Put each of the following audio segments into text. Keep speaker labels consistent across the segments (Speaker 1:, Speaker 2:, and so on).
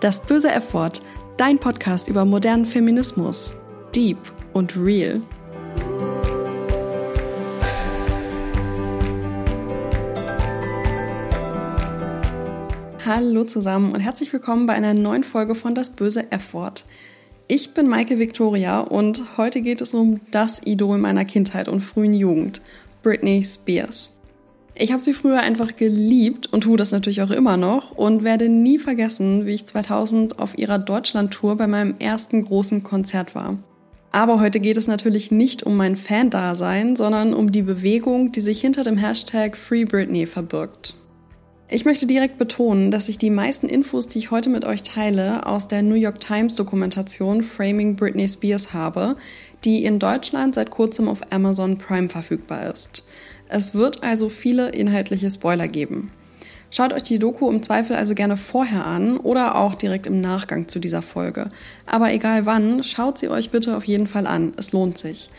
Speaker 1: Das böse F-Wort, dein Podcast über modernen Feminismus. Deep und real. Hallo zusammen und herzlich willkommen bei einer neuen Folge von Das böse F-Wort. Ich bin Maike Victoria und heute geht es um das Idol meiner Kindheit und frühen Jugend, Britney Spears. Ich habe sie früher einfach geliebt und tue das natürlich auch immer noch und werde nie vergessen, wie ich 2000 auf ihrer Deutschland-Tour bei meinem ersten großen Konzert war. Aber heute geht es natürlich nicht um mein Fan-Dasein, sondern um die Bewegung, die sich hinter dem Hashtag Free Britney verbirgt. Ich möchte direkt betonen, dass ich die meisten Infos, die ich heute mit euch teile, aus der New York Times Dokumentation Framing Britney Spears habe, die in Deutschland seit kurzem auf Amazon Prime verfügbar ist. Es wird also viele inhaltliche Spoiler geben. Schaut euch die Doku im Zweifel also gerne vorher an oder auch direkt im Nachgang zu dieser Folge. Aber egal wann, schaut sie euch bitte auf jeden Fall an. Es lohnt sich.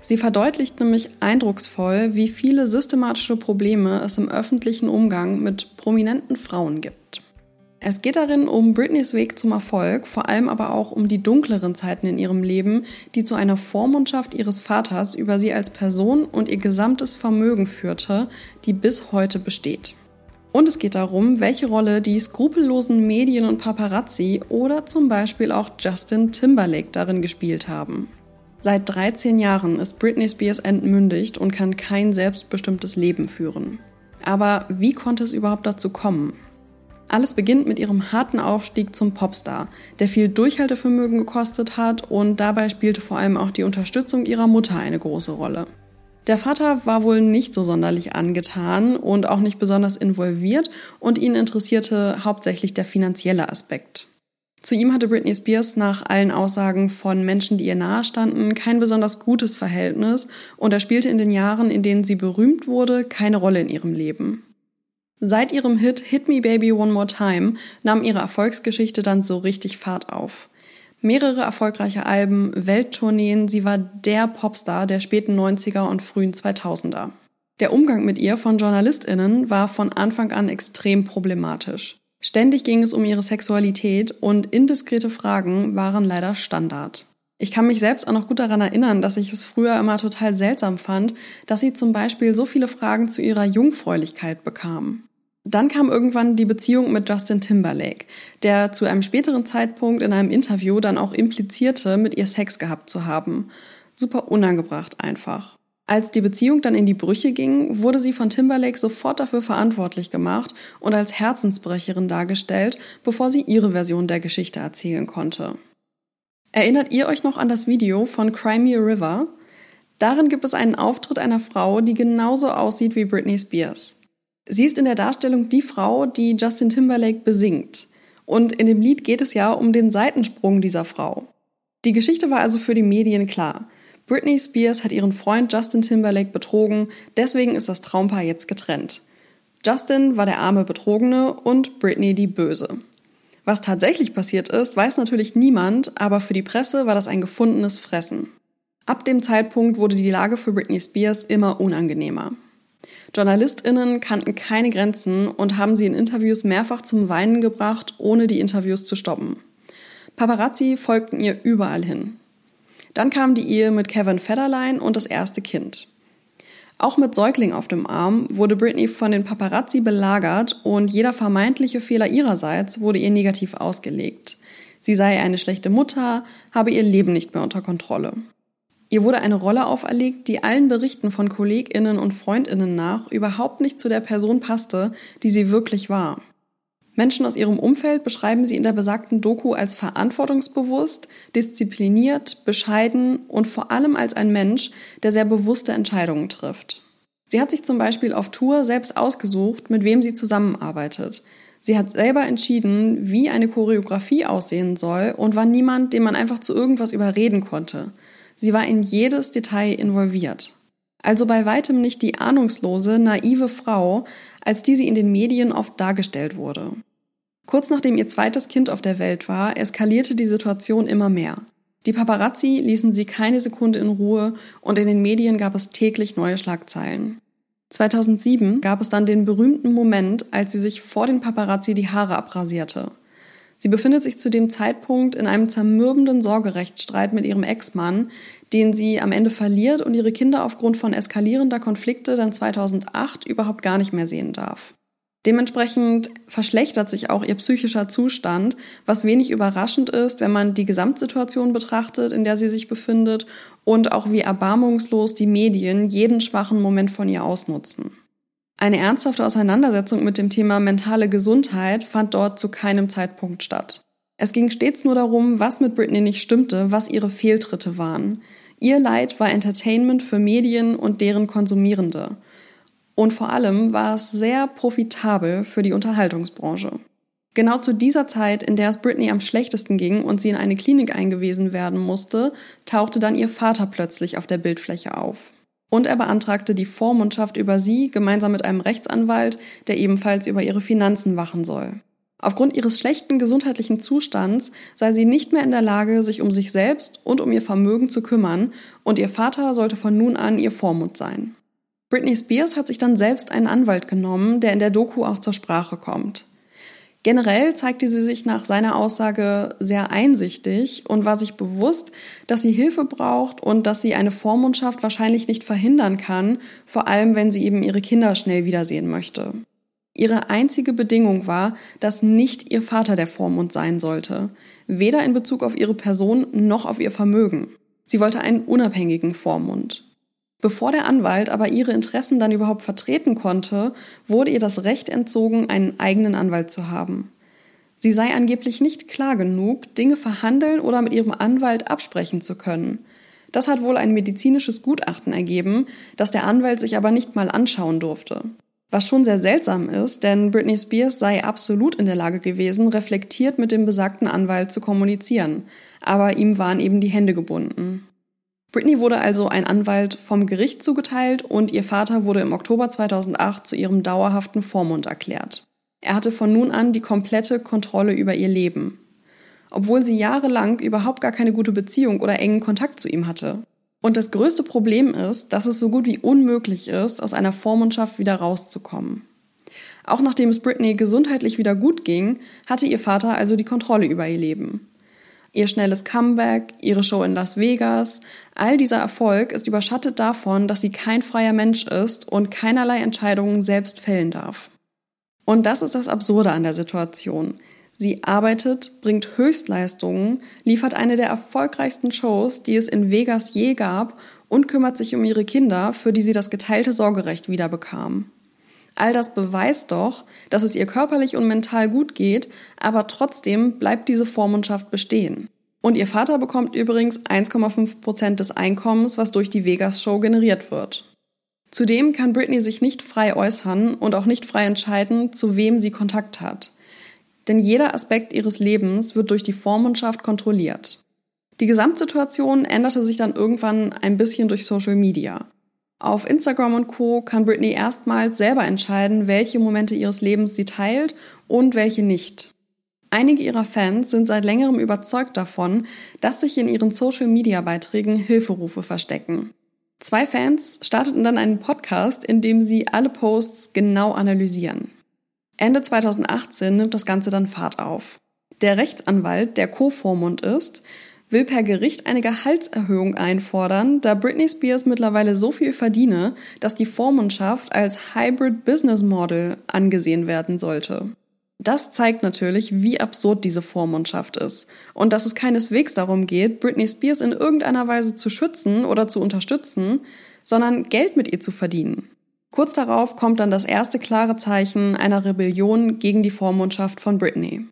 Speaker 1: Sie verdeutlicht nämlich eindrucksvoll, wie viele systematische Probleme es im öffentlichen Umgang mit prominenten Frauen gibt. Es geht darin um Britneys Weg zum Erfolg, vor allem aber auch um die dunkleren Zeiten in ihrem Leben, die zu einer Vormundschaft ihres Vaters über sie als Person und ihr gesamtes Vermögen führte, die bis heute besteht. Und es geht darum, welche Rolle die skrupellosen Medien und Paparazzi oder zum Beispiel auch Justin Timberlake darin gespielt haben. Seit 13 Jahren ist Britney Spears entmündigt und kann kein selbstbestimmtes Leben führen. Aber wie konnte es überhaupt dazu kommen? Alles beginnt mit ihrem harten Aufstieg zum Popstar, der viel Durchhaltevermögen gekostet hat und dabei spielte vor allem auch die Unterstützung ihrer Mutter eine große Rolle. Der Vater war wohl nicht so sonderlich angetan und auch nicht besonders involviert und ihn interessierte hauptsächlich der finanzielle Aspekt. Zu ihm hatte Britney Spears nach allen Aussagen von Menschen, die ihr nahestanden, kein besonders gutes Verhältnis und er spielte in den Jahren, in denen sie berühmt wurde, keine Rolle in ihrem Leben. Seit ihrem Hit Hit Me Baby One More Time nahm ihre Erfolgsgeschichte dann so richtig Fahrt auf. Mehrere erfolgreiche Alben, Welttourneen, sie war der Popstar der späten 90er und frühen 2000er. Der Umgang mit ihr von JournalistInnen war von Anfang an extrem problematisch. Ständig ging es um ihre Sexualität und indiskrete Fragen waren leider Standard. Ich kann mich selbst auch noch gut daran erinnern, dass ich es früher immer total seltsam fand, dass sie zum Beispiel so viele Fragen zu ihrer Jungfräulichkeit bekam. Dann kam irgendwann die Beziehung mit Justin Timberlake, der zu einem späteren Zeitpunkt in einem Interview dann auch implizierte, mit ihr Sex gehabt zu haben. Super unangebracht einfach. Als die Beziehung dann in die Brüche ging, wurde sie von Timberlake sofort dafür verantwortlich gemacht und als Herzensbrecherin dargestellt, bevor sie ihre Version der Geschichte erzählen konnte. Erinnert ihr euch noch an das Video von Crimea River? Darin gibt es einen Auftritt einer Frau, die genauso aussieht wie Britney Spears. Sie ist in der Darstellung die Frau, die Justin Timberlake besingt. Und in dem Lied geht es ja um den Seitensprung dieser Frau. Die Geschichte war also für die Medien klar. Britney Spears hat ihren Freund Justin Timberlake betrogen, deswegen ist das Traumpaar jetzt getrennt. Justin war der arme Betrogene und Britney die Böse. Was tatsächlich passiert ist, weiß natürlich niemand, aber für die Presse war das ein gefundenes Fressen. Ab dem Zeitpunkt wurde die Lage für Britney Spears immer unangenehmer. JournalistInnen kannten keine Grenzen und haben sie in Interviews mehrfach zum Weinen gebracht, ohne die Interviews zu stoppen. Paparazzi folgten ihr überall hin. Dann kam die Ehe mit Kevin Federline und das erste Kind. Auch mit Säugling auf dem Arm wurde Britney von den Paparazzi belagert und jeder vermeintliche Fehler ihrerseits wurde ihr negativ ausgelegt. Sie sei eine schlechte Mutter, habe ihr Leben nicht mehr unter Kontrolle. Ihr wurde eine Rolle auferlegt, die allen Berichten von Kolleginnen und Freundinnen nach überhaupt nicht zu der Person passte, die sie wirklich war. Menschen aus ihrem Umfeld beschreiben sie in der besagten Doku als verantwortungsbewusst, diszipliniert, bescheiden und vor allem als ein Mensch, der sehr bewusste Entscheidungen trifft. Sie hat sich zum Beispiel auf Tour selbst ausgesucht, mit wem sie zusammenarbeitet. Sie hat selber entschieden, wie eine Choreografie aussehen soll und war niemand, den man einfach zu irgendwas überreden konnte. Sie war in jedes Detail involviert. Also bei weitem nicht die ahnungslose, naive Frau, als die sie in den Medien oft dargestellt wurde. Kurz nachdem ihr zweites Kind auf der Welt war, eskalierte die Situation immer mehr. Die Paparazzi ließen sie keine Sekunde in Ruhe und in den Medien gab es täglich neue Schlagzeilen. 2007 gab es dann den berühmten Moment, als sie sich vor den Paparazzi die Haare abrasierte. Sie befindet sich zu dem Zeitpunkt in einem zermürbenden Sorgerechtsstreit mit ihrem Ex-Mann, den sie am Ende verliert und ihre Kinder aufgrund von eskalierender Konflikte dann 2008 überhaupt gar nicht mehr sehen darf. Dementsprechend verschlechtert sich auch ihr psychischer Zustand, was wenig überraschend ist, wenn man die Gesamtsituation betrachtet, in der sie sich befindet und auch wie erbarmungslos die Medien jeden schwachen Moment von ihr ausnutzen. Eine ernsthafte Auseinandersetzung mit dem Thema mentale Gesundheit fand dort zu keinem Zeitpunkt statt. Es ging stets nur darum, was mit Britney nicht stimmte, was ihre Fehltritte waren. Ihr Leid war Entertainment für Medien und deren Konsumierende. Und vor allem war es sehr profitabel für die Unterhaltungsbranche. Genau zu dieser Zeit, in der es Britney am schlechtesten ging und sie in eine Klinik eingewiesen werden musste, tauchte dann ihr Vater plötzlich auf der Bildfläche auf. Und er beantragte die Vormundschaft über sie gemeinsam mit einem Rechtsanwalt, der ebenfalls über ihre Finanzen wachen soll. Aufgrund ihres schlechten gesundheitlichen Zustands sei sie nicht mehr in der Lage, sich um sich selbst und um ihr Vermögen zu kümmern, und ihr Vater sollte von nun an ihr Vormund sein. Britney Spears hat sich dann selbst einen Anwalt genommen, der in der Doku auch zur Sprache kommt. Generell zeigte sie sich nach seiner Aussage sehr einsichtig und war sich bewusst, dass sie Hilfe braucht und dass sie eine Vormundschaft wahrscheinlich nicht verhindern kann, vor allem wenn sie eben ihre Kinder schnell wiedersehen möchte. Ihre einzige Bedingung war, dass nicht ihr Vater der Vormund sein sollte, weder in Bezug auf ihre Person noch auf ihr Vermögen. Sie wollte einen unabhängigen Vormund. Bevor der Anwalt aber ihre Interessen dann überhaupt vertreten konnte, wurde ihr das Recht entzogen, einen eigenen Anwalt zu haben. Sie sei angeblich nicht klar genug, Dinge verhandeln oder mit ihrem Anwalt absprechen zu können. Das hat wohl ein medizinisches Gutachten ergeben, das der Anwalt sich aber nicht mal anschauen durfte. Was schon sehr seltsam ist, denn Britney Spears sei absolut in der Lage gewesen, reflektiert mit dem besagten Anwalt zu kommunizieren, aber ihm waren eben die Hände gebunden. Britney wurde also ein Anwalt vom Gericht zugeteilt und ihr Vater wurde im Oktober 2008 zu ihrem dauerhaften Vormund erklärt. Er hatte von nun an die komplette Kontrolle über ihr Leben. Obwohl sie jahrelang überhaupt gar keine gute Beziehung oder engen Kontakt zu ihm hatte. Und das größte Problem ist, dass es so gut wie unmöglich ist, aus einer Vormundschaft wieder rauszukommen. Auch nachdem es Britney gesundheitlich wieder gut ging, hatte ihr Vater also die Kontrolle über ihr Leben. Ihr schnelles Comeback, ihre Show in Las Vegas, all dieser Erfolg ist überschattet davon, dass sie kein freier Mensch ist und keinerlei Entscheidungen selbst fällen darf. Und das ist das Absurde an der Situation. Sie arbeitet, bringt Höchstleistungen, liefert eine der erfolgreichsten Shows, die es in Vegas je gab und kümmert sich um ihre Kinder, für die sie das geteilte Sorgerecht wiederbekam. All das beweist doch, dass es ihr körperlich und mental gut geht, aber trotzdem bleibt diese Vormundschaft bestehen. Und ihr Vater bekommt übrigens 1,5 Prozent des Einkommens, was durch die Vegas-Show generiert wird. Zudem kann Britney sich nicht frei äußern und auch nicht frei entscheiden, zu wem sie Kontakt hat. Denn jeder Aspekt ihres Lebens wird durch die Vormundschaft kontrolliert. Die Gesamtsituation änderte sich dann irgendwann ein bisschen durch Social Media. Auf Instagram und Co kann Britney erstmals selber entscheiden, welche Momente ihres Lebens sie teilt und welche nicht. Einige ihrer Fans sind seit längerem überzeugt davon, dass sich in ihren Social-Media-Beiträgen Hilferufe verstecken. Zwei Fans starteten dann einen Podcast, in dem sie alle Posts genau analysieren. Ende 2018 nimmt das Ganze dann Fahrt auf. Der Rechtsanwalt, der Co-Vormund ist, will per Gericht eine Gehaltserhöhung einfordern, da Britney Spears mittlerweile so viel verdiene, dass die Vormundschaft als Hybrid Business Model angesehen werden sollte. Das zeigt natürlich, wie absurd diese Vormundschaft ist und dass es keineswegs darum geht, Britney Spears in irgendeiner Weise zu schützen oder zu unterstützen, sondern Geld mit ihr zu verdienen. Kurz darauf kommt dann das erste klare Zeichen einer Rebellion gegen die Vormundschaft von Britney.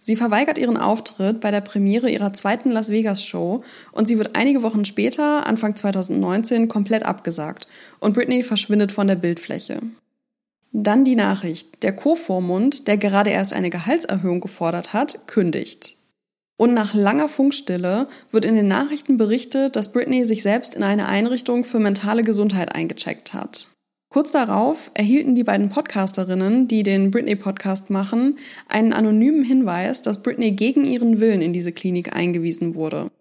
Speaker 1: Sie verweigert ihren Auftritt bei der Premiere ihrer zweiten Las Vegas Show und sie wird einige Wochen später, Anfang 2019, komplett abgesagt und Britney verschwindet von der Bildfläche. Dann die Nachricht. Der Co-Vormund, der gerade erst eine Gehaltserhöhung gefordert hat, kündigt. Und nach langer Funkstille wird in den Nachrichten berichtet, dass Britney sich selbst in eine Einrichtung für mentale Gesundheit eingecheckt hat. Kurz darauf erhielten die beiden Podcasterinnen, die den Britney-Podcast machen, einen anonymen Hinweis, dass Britney gegen ihren Willen in diese Klinik eingewiesen wurde.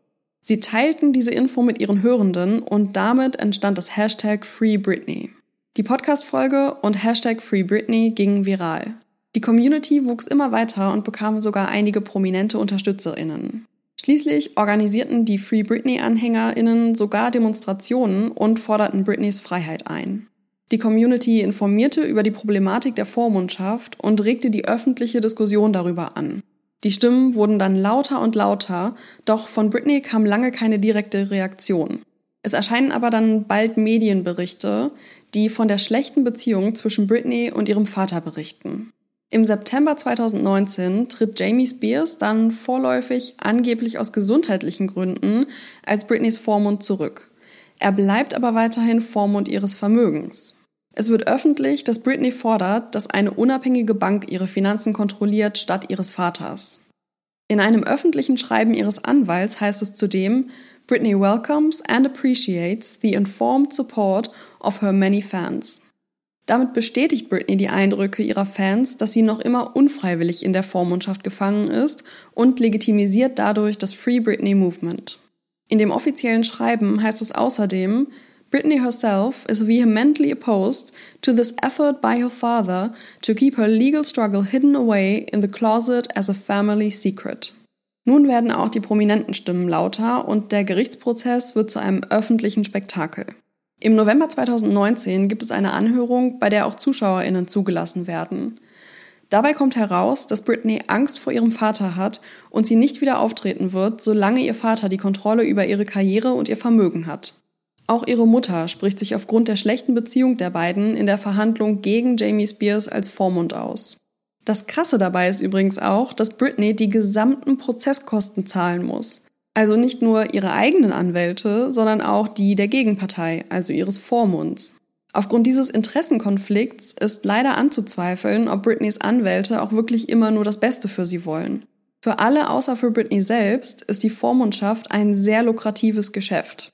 Speaker 1: Sie teilten diese Info mit ihren Hörenden und damit entstand das Hashtag Free Britney. Die Podcast-Folge und Hashtag Free Britney gingen viral. Die Community wuchs immer weiter und bekam sogar einige prominente Unterstützerinnen. Schließlich organisierten die Free Britney-AnhängerInnen sogar Demonstrationen und forderten Britneys Freiheit ein. Die Community informierte über die Problematik der Vormundschaft und regte die öffentliche Diskussion darüber an. Die Stimmen wurden dann lauter und lauter, doch von Britney kam lange keine direkte Reaktion. Es erscheinen aber dann bald Medienberichte, die von der schlechten Beziehung zwischen Britney und ihrem Vater berichten. Im September 2019 tritt Jamie Spears dann vorläufig angeblich aus gesundheitlichen Gründen als Britneys Vormund zurück. Er bleibt aber weiterhin Vormund ihres Vermögens. Es wird öffentlich, dass Britney fordert, dass eine unabhängige Bank ihre Finanzen kontrolliert statt ihres Vaters. In einem öffentlichen Schreiben ihres Anwalts heißt es zudem, Britney welcomes and appreciates the informed support of her many fans. Damit bestätigt Britney die Eindrücke ihrer Fans, dass sie noch immer unfreiwillig in der Vormundschaft gefangen ist und legitimisiert dadurch das Free Britney Movement. In dem offiziellen Schreiben heißt es außerdem, Britney herself is vehemently opposed to this effort by her father to keep her legal struggle hidden away in the closet as a family secret. Nun werden auch die prominenten Stimmen lauter und der Gerichtsprozess wird zu einem öffentlichen Spektakel. Im November 2019 gibt es eine Anhörung, bei der auch ZuschauerInnen zugelassen werden. Dabei kommt heraus, dass Britney Angst vor ihrem Vater hat und sie nicht wieder auftreten wird, solange ihr Vater die Kontrolle über ihre Karriere und ihr Vermögen hat. Auch ihre Mutter spricht sich aufgrund der schlechten Beziehung der beiden in der Verhandlung gegen Jamie Spears als Vormund aus. Das Krasse dabei ist übrigens auch, dass Britney die gesamten Prozesskosten zahlen muss. Also nicht nur ihre eigenen Anwälte, sondern auch die der Gegenpartei, also ihres Vormunds. Aufgrund dieses Interessenkonflikts ist leider anzuzweifeln, ob Britneys Anwälte auch wirklich immer nur das Beste für sie wollen. Für alle außer für Britney selbst ist die Vormundschaft ein sehr lukratives Geschäft.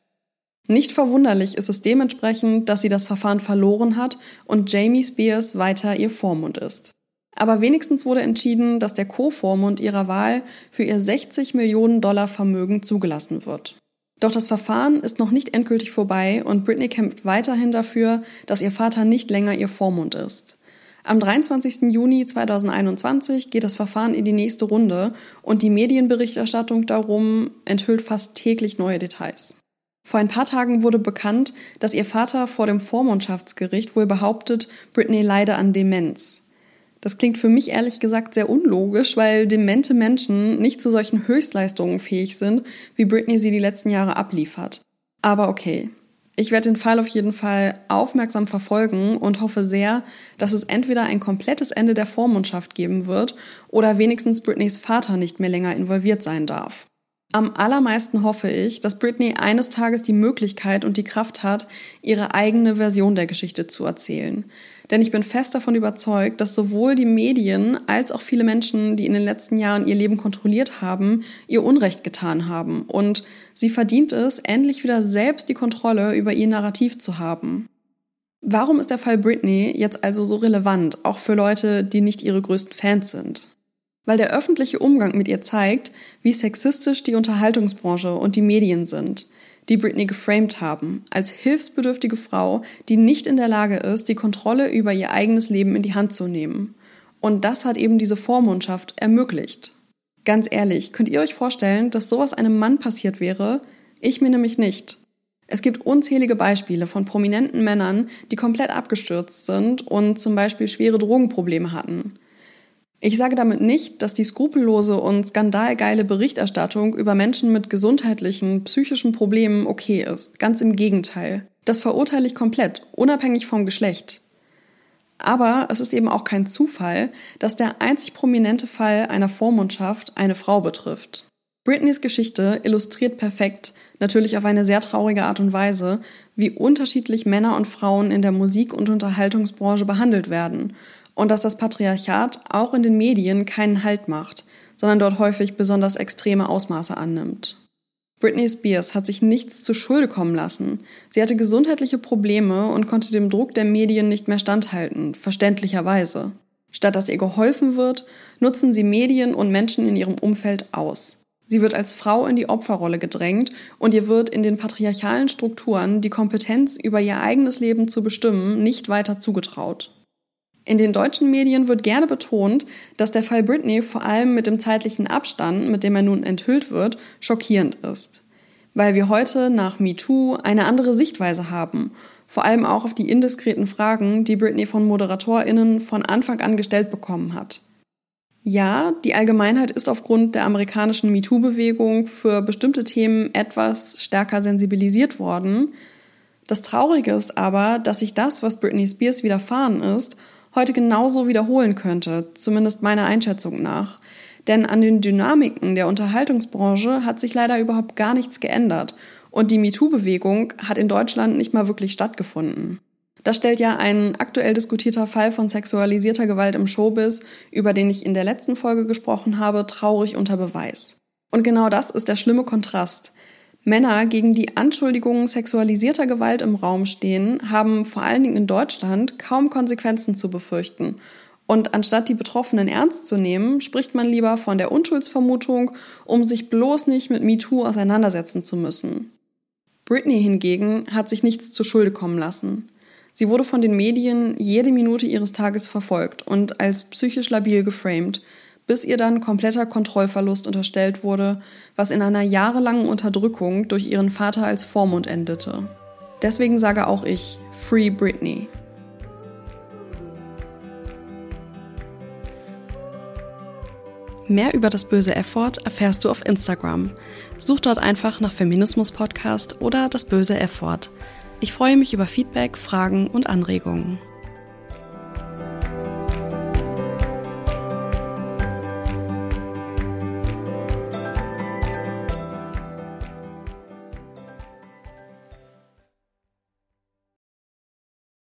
Speaker 1: Nicht verwunderlich ist es dementsprechend, dass sie das Verfahren verloren hat und Jamie Spears weiter ihr Vormund ist. Aber wenigstens wurde entschieden, dass der Co-Vormund ihrer Wahl für ihr 60 Millionen Dollar Vermögen zugelassen wird. Doch das Verfahren ist noch nicht endgültig vorbei und Britney kämpft weiterhin dafür, dass ihr Vater nicht länger ihr Vormund ist. Am 23. Juni 2021 geht das Verfahren in die nächste Runde und die Medienberichterstattung darum enthüllt fast täglich neue Details. Vor ein paar Tagen wurde bekannt, dass ihr Vater vor dem Vormundschaftsgericht wohl behauptet, Britney leide an Demenz. Das klingt für mich ehrlich gesagt sehr unlogisch, weil demente Menschen nicht zu solchen Höchstleistungen fähig sind, wie Britney sie die letzten Jahre abliefert. Aber okay. Ich werde den Fall auf jeden Fall aufmerksam verfolgen und hoffe sehr, dass es entweder ein komplettes Ende der Vormundschaft geben wird oder wenigstens Britneys Vater nicht mehr länger involviert sein darf. Am allermeisten hoffe ich, dass Britney eines Tages die Möglichkeit und die Kraft hat, ihre eigene Version der Geschichte zu erzählen. Denn ich bin fest davon überzeugt, dass sowohl die Medien als auch viele Menschen, die in den letzten Jahren ihr Leben kontrolliert haben, ihr Unrecht getan haben. Und sie verdient es, endlich wieder selbst die Kontrolle über ihr Narrativ zu haben. Warum ist der Fall Britney jetzt also so relevant, auch für Leute, die nicht ihre größten Fans sind? Weil der öffentliche Umgang mit ihr zeigt, wie sexistisch die Unterhaltungsbranche und die Medien sind, die Britney geframed haben, als hilfsbedürftige Frau, die nicht in der Lage ist, die Kontrolle über ihr eigenes Leben in die Hand zu nehmen. Und das hat eben diese Vormundschaft ermöglicht. Ganz ehrlich, könnt ihr euch vorstellen, dass sowas einem Mann passiert wäre? Ich mir nämlich nicht. Es gibt unzählige Beispiele von prominenten Männern, die komplett abgestürzt sind und zum Beispiel schwere Drogenprobleme hatten. Ich sage damit nicht, dass die skrupellose und skandalgeile Berichterstattung über Menschen mit gesundheitlichen, psychischen Problemen okay ist. Ganz im Gegenteil. Das verurteile ich komplett, unabhängig vom Geschlecht. Aber es ist eben auch kein Zufall, dass der einzig prominente Fall einer Vormundschaft eine Frau betrifft. Britneys Geschichte illustriert perfekt, natürlich auf eine sehr traurige Art und Weise, wie unterschiedlich Männer und Frauen in der Musik- und Unterhaltungsbranche behandelt werden und dass das Patriarchat auch in den Medien keinen Halt macht, sondern dort häufig besonders extreme Ausmaße annimmt. Britney Spears hat sich nichts zu Schulde kommen lassen. Sie hatte gesundheitliche Probleme und konnte dem Druck der Medien nicht mehr standhalten, verständlicherweise. Statt dass ihr geholfen wird, nutzen sie Medien und Menschen in ihrem Umfeld aus. Sie wird als Frau in die Opferrolle gedrängt und ihr wird in den patriarchalen Strukturen die Kompetenz über ihr eigenes Leben zu bestimmen nicht weiter zugetraut. In den deutschen Medien wird gerne betont, dass der Fall Britney vor allem mit dem zeitlichen Abstand, mit dem er nun enthüllt wird, schockierend ist. Weil wir heute nach MeToo eine andere Sichtweise haben, vor allem auch auf die indiskreten Fragen, die Britney von ModeratorInnen von Anfang an gestellt bekommen hat. Ja, die Allgemeinheit ist aufgrund der amerikanischen MeToo-Bewegung für bestimmte Themen etwas stärker sensibilisiert worden. Das Traurige ist aber, dass sich das, was Britney Spears widerfahren ist, heute genauso wiederholen könnte, zumindest meiner Einschätzung nach. Denn an den Dynamiken der Unterhaltungsbranche hat sich leider überhaupt gar nichts geändert und die MeToo-Bewegung hat in Deutschland nicht mal wirklich stattgefunden. Das stellt ja ein aktuell diskutierter Fall von sexualisierter Gewalt im Showbiz, über den ich in der letzten Folge gesprochen habe, traurig unter Beweis. Und genau das ist der schlimme Kontrast. Männer, gegen die Anschuldigungen sexualisierter Gewalt im Raum stehen, haben vor allen Dingen in Deutschland kaum Konsequenzen zu befürchten. Und anstatt die Betroffenen ernst zu nehmen, spricht man lieber von der Unschuldsvermutung, um sich bloß nicht mit MeToo auseinandersetzen zu müssen. Britney hingegen hat sich nichts zu Schulde kommen lassen. Sie wurde von den Medien jede Minute ihres Tages verfolgt und als psychisch labil geframed, bis ihr dann kompletter Kontrollverlust unterstellt wurde, was in einer jahrelangen Unterdrückung durch ihren Vater als Vormund endete. Deswegen sage auch ich Free Britney. Mehr über das böse F-Wort erfährst du auf Instagram. Such dort einfach nach Feminismus Podcast oder das böse F-Wort. Ich freue mich über Feedback, Fragen und Anregungen.